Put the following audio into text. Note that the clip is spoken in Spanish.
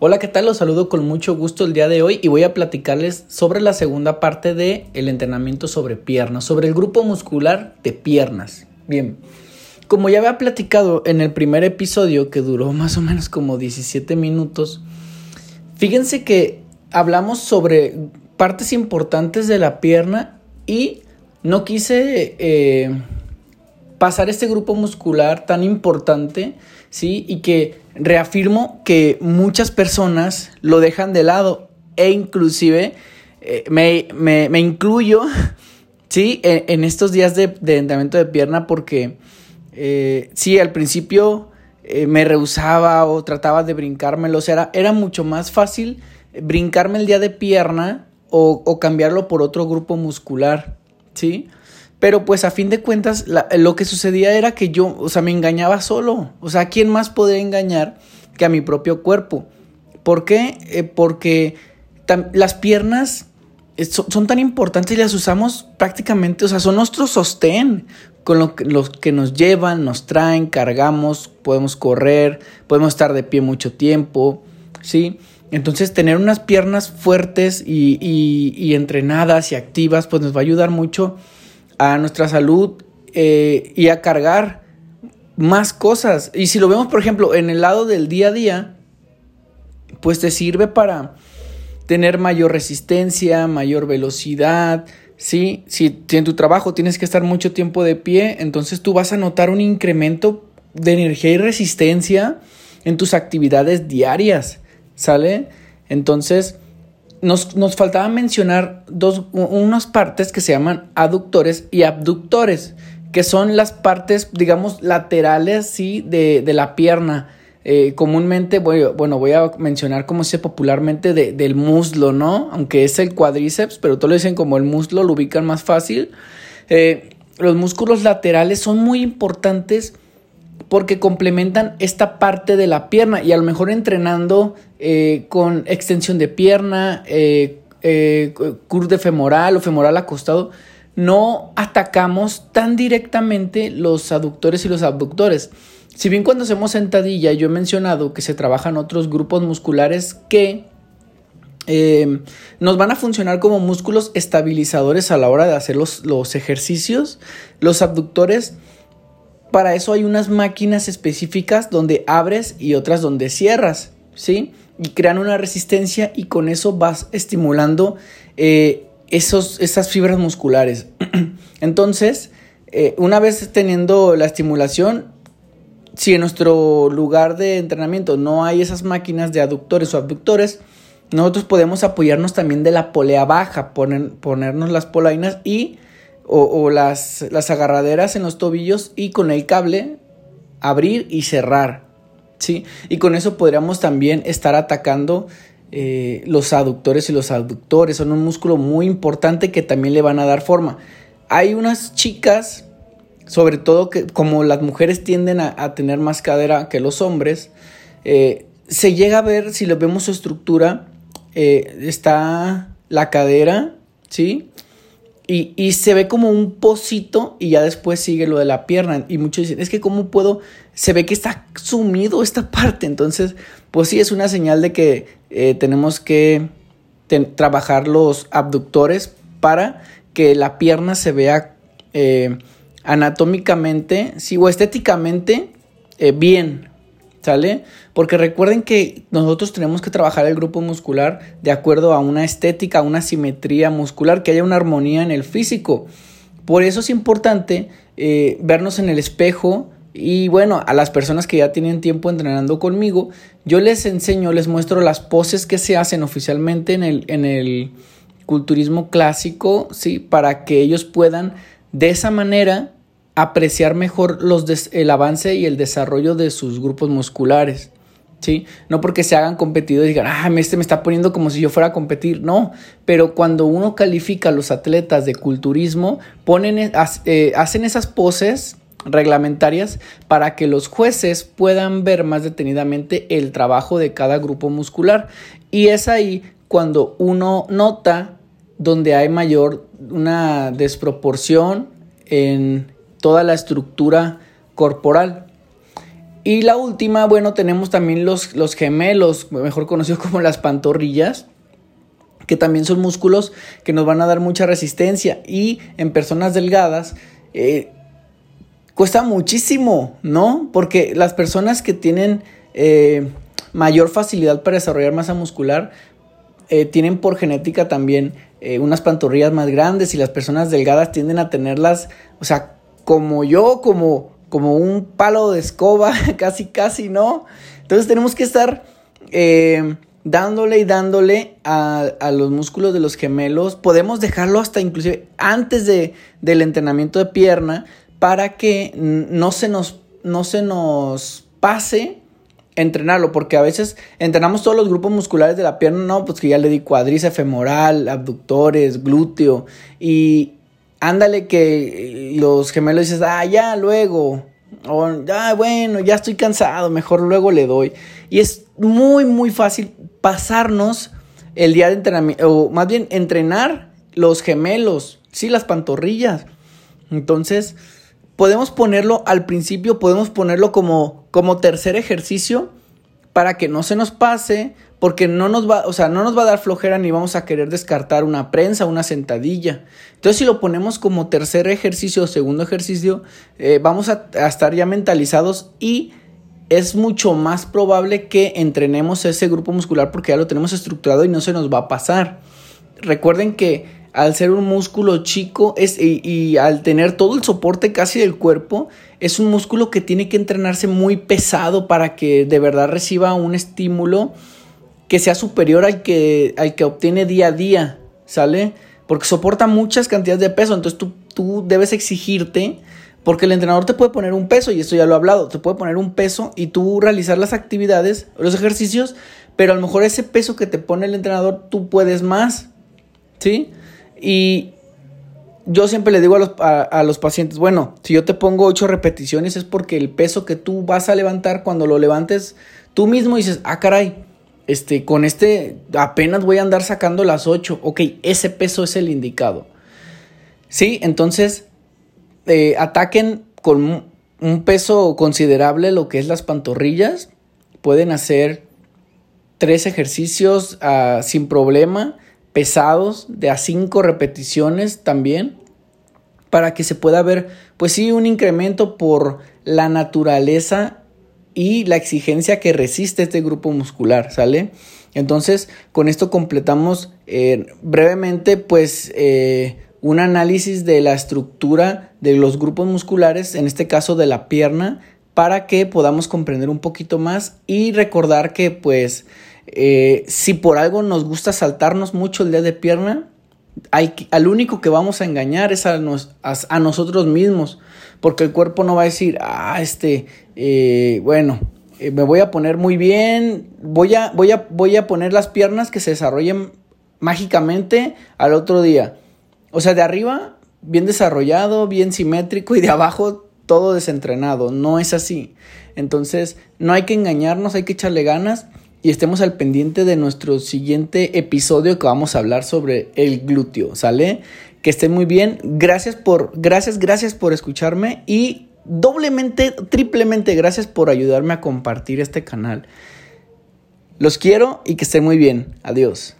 Hola, ¿qué tal? Los saludo con mucho gusto el día de hoy y voy a platicarles sobre la segunda parte del el entrenamiento sobre piernas, sobre el grupo muscular de piernas. Bien, como ya había platicado en el primer episodio que duró más o menos como 17 minutos, fíjense que hablamos sobre partes importantes de la pierna y no quise eh, pasar este grupo muscular tan importante, ¿sí? Y que reafirmo que muchas personas lo dejan de lado e inclusive eh, me, incluyo, ¿sí? En, estos días de, entrenamiento de pierna porque, eh, sí, al principio eh, me rehusaba o trataba de brincármelo, o sea, era, era mucho más fácil brincarme el día de pierna o, o cambiarlo por otro grupo muscular, ¿sí? Pero pues a fin de cuentas lo que sucedía era que yo, o sea, me engañaba solo. O sea, ¿quién más podría engañar que a mi propio cuerpo? ¿Por qué? Eh, porque las piernas son, tan importantes y las usamos prácticamente, o sea, son nuestro sostén con lo que, los que nos llevan, nos traen, cargamos, podemos correr, podemos estar de pie mucho tiempo, ¿sí? Entonces tener unas piernas fuertes y, y entrenadas y activas, pues nos va a ayudar mucho a nuestra salud eh, y a cargar más cosas. Y si lo vemos, por ejemplo, en el lado del día a día, pues te sirve para tener mayor resistencia, mayor velocidad, ¿sí? Si, si en tu trabajo tienes que estar mucho tiempo de pie, entonces tú vas a notar un incremento de energía y resistencia en tus actividades diarias, ¿sale? Entonces, nos, nos faltaba mencionar dos, unas partes que se llaman aductores y abductores, que son las partes, digamos, laterales, sí, de, de la pierna. Eh, comúnmente, voy, bueno, voy a mencionar como se popularmente de, del muslo, ¿no? Aunque es el cuádriceps, pero todos lo dicen como el muslo, lo ubican más fácil. Eh, los músculos laterales son muy importantes porque complementan esta parte de la pierna y a lo mejor entrenando eh, con extensión de pierna, eh, eh curve femoral o femoral acostado, no atacamos tan directamente los aductores y los abductores. Si bien cuando hacemos sentadilla yo he mencionado que se trabajan otros grupos musculares que eh, nos van a funcionar como músculos estabilizadores a la hora de hacer los, los ejercicios, los abductores para eso hay unas máquinas específicas donde abres y otras donde cierras, ¿sí? Y crean una resistencia y con eso vas estimulando eh, esos, esas fibras musculares. Entonces, eh, una vez teniendo la estimulación, si en nuestro lugar de entrenamiento no hay esas máquinas de aductores o abductores, nosotros podemos apoyarnos también de la polea baja, ponernos las polainas y o, las, las agarraderas en los tobillos y con el cable abrir y cerrar. ¿sí? Y con eso podríamos también estar atacando eh, los aductores y los abductores. Son un músculo muy importante que también le van a dar forma. Hay unas chicas, sobre todo que como las mujeres tienden a, tener más cadera que los hombres, eh, se llega a ver, si lo vemos su estructura, eh, está la cadera, ¿sí? Y, se ve como un pocito y ya después sigue lo de la pierna. Y muchos dicen, es que cómo puedo, se ve que está sumido esta parte. Entonces, pues sí, es una señal de que eh, tenemos que trabajar los abductores para que la pierna se vea eh, anatómicamente, sí, o estéticamente eh, bien, Porque recuerden que nosotros tenemos que trabajar el grupo muscular de acuerdo a una estética, a una simetría muscular, que haya una armonía en el físico. Por eso es importante eh, vernos en el espejo y bueno, a las personas que ya tienen tiempo entrenando conmigo, yo les enseño, les muestro las poses que se hacen oficialmente en el, en el culturismo clásico, ¿sí? Para que ellos puedan de esa manera apreciar mejor el avance y el desarrollo de sus grupos musculares. ¿Sí? No porque se hagan competidores y digan, ah, este me está poniendo como si yo fuera a competir. No, pero cuando uno califica a los atletas de culturismo, ponen, eh, eh, hacen esas poses reglamentarias para que los jueces puedan ver más detenidamente el trabajo de cada grupo muscular. Y es ahí cuando uno nota donde hay mayor una desproporción en toda la estructura corporal. Y la última, bueno, tenemos también los, los gemelos, mejor conocidos como las pantorrillas que también son músculos que nos van a dar mucha resistencia y en personas delgadas eh, cuesta muchísimo, ¿no? Porque las personas que tienen eh, mayor facilidad para desarrollar masa muscular eh, tienen por genética también unas pantorrillas más grandes y las personas delgadas tienden a tenerlas, o sea, como yo, como, como un palo de escoba, casi, casi, ¿no? Entonces tenemos que estar dándole y dándole a, los músculos de los gemelos. Podemos dejarlo hasta inclusive antes de, del entrenamiento de pierna para que no se nos, no se nos pase entrenarlo, porque a veces entrenamos todos los grupos musculares de la pierna, no, pues que ya le di cuadriceps femoral, abductores, glúteo, y ándale que los gemelos dices, ah, ya luego, o ah, bueno, ya estoy cansado, mejor luego le doy. Y es muy, muy fácil pasarnos el día de entrenamiento, o más bien entrenar los gemelos, sí, las pantorrillas. Entonces, podemos ponerlo al principio, podemos ponerlo como, como tercer ejercicio para que no se nos pase, porque no nos va, o sea, no nos va a dar flojera ni vamos a querer descartar una prensa, una sentadilla. Entonces, si lo ponemos como tercer ejercicio o segundo ejercicio, eh, vamos a, estar ya mentalizados y es mucho más probable que entrenemos ese grupo muscular porque ya lo tenemos estructurado y no se nos va a pasar. Recuerden que al ser un músculo chico es, y, al tener todo el soporte casi del cuerpo, es un músculo que tiene que entrenarse muy pesado para que de verdad reciba un estímulo que sea superior al que, al que obtiene día a día, ¿sale? Porque soporta muchas cantidades de peso, entonces tú, tú debes exigirte porque el entrenador te puede poner un peso, y esto ya lo he hablado, te puede poner un peso y tú realizar las actividades, los ejercicios, pero a lo mejor ese peso que te pone el entrenador, tú puedes más, ¿sí? Y yo siempre le digo a los, a, los pacientes, bueno, si yo te pongo ocho repeticiones es porque el peso que tú vas a levantar, cuando lo levantes tú mismo dices, ah, caray, este, con este apenas voy a andar sacando las ocho, ok, ese peso es el indicado. Sí, entonces eh, ataquen con un peso considerable lo que es las pantorrillas. Pueden hacer tres ejercicios ah, sin problema, pesados, de a cinco repeticiones también, para que se pueda ver, pues sí, un incremento por la naturaleza y la exigencia que resiste este grupo muscular, ¿sale? Entonces, con esto completamos eh, brevemente, pues, eh, un análisis de la estructura de los grupos musculares, en este caso de la pierna, para que podamos comprender un poquito más y recordar que pues eh, si por algo nos gusta saltarnos mucho el día de pierna, al único que vamos a engañar es a, a, nosotros mismos, porque el cuerpo no va a decir, ah, este, eh, bueno, eh, me voy a poner muy bien, voy a, voy, a, voy a poner las piernas que se desarrollen mágicamente al otro día. O sea, de arriba, bien desarrollado, bien simétrico y de abajo todo desentrenado. No es así. Entonces, no hay que engañarnos, hay que echarle ganas y estemos al pendiente de nuestro siguiente episodio que vamos a hablar sobre el glúteo, ¿sale? Que estén muy bien. Gracias por, gracias, gracias por escucharme y doblemente, triplemente gracias por ayudarme a compartir este canal. Los quiero y que estén muy bien. Adiós.